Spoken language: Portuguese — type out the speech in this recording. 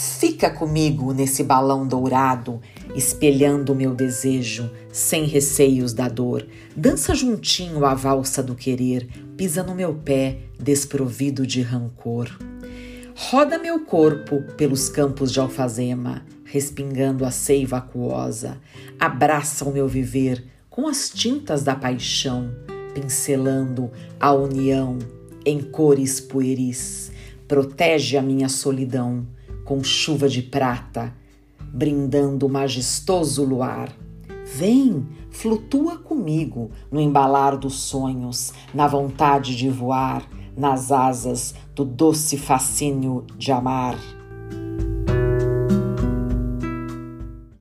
Fica comigo nesse balão dourado, espelhando o meu desejo, sem receios da dor. Dança juntinho a valsa do querer, pisa no meu pé, desprovido de rancor. Roda meu corpo pelos campos de alfazema, respingando a seiva aquosa. Abraça o meu viver com as tintas da paixão, pincelando a união em cores pueris. Protege a minha solidão com chuva de prata, brindando o majestoso luar. Vem, flutua comigo no embalar dos sonhos, na vontade de voar, nas asas do doce fascínio de amar.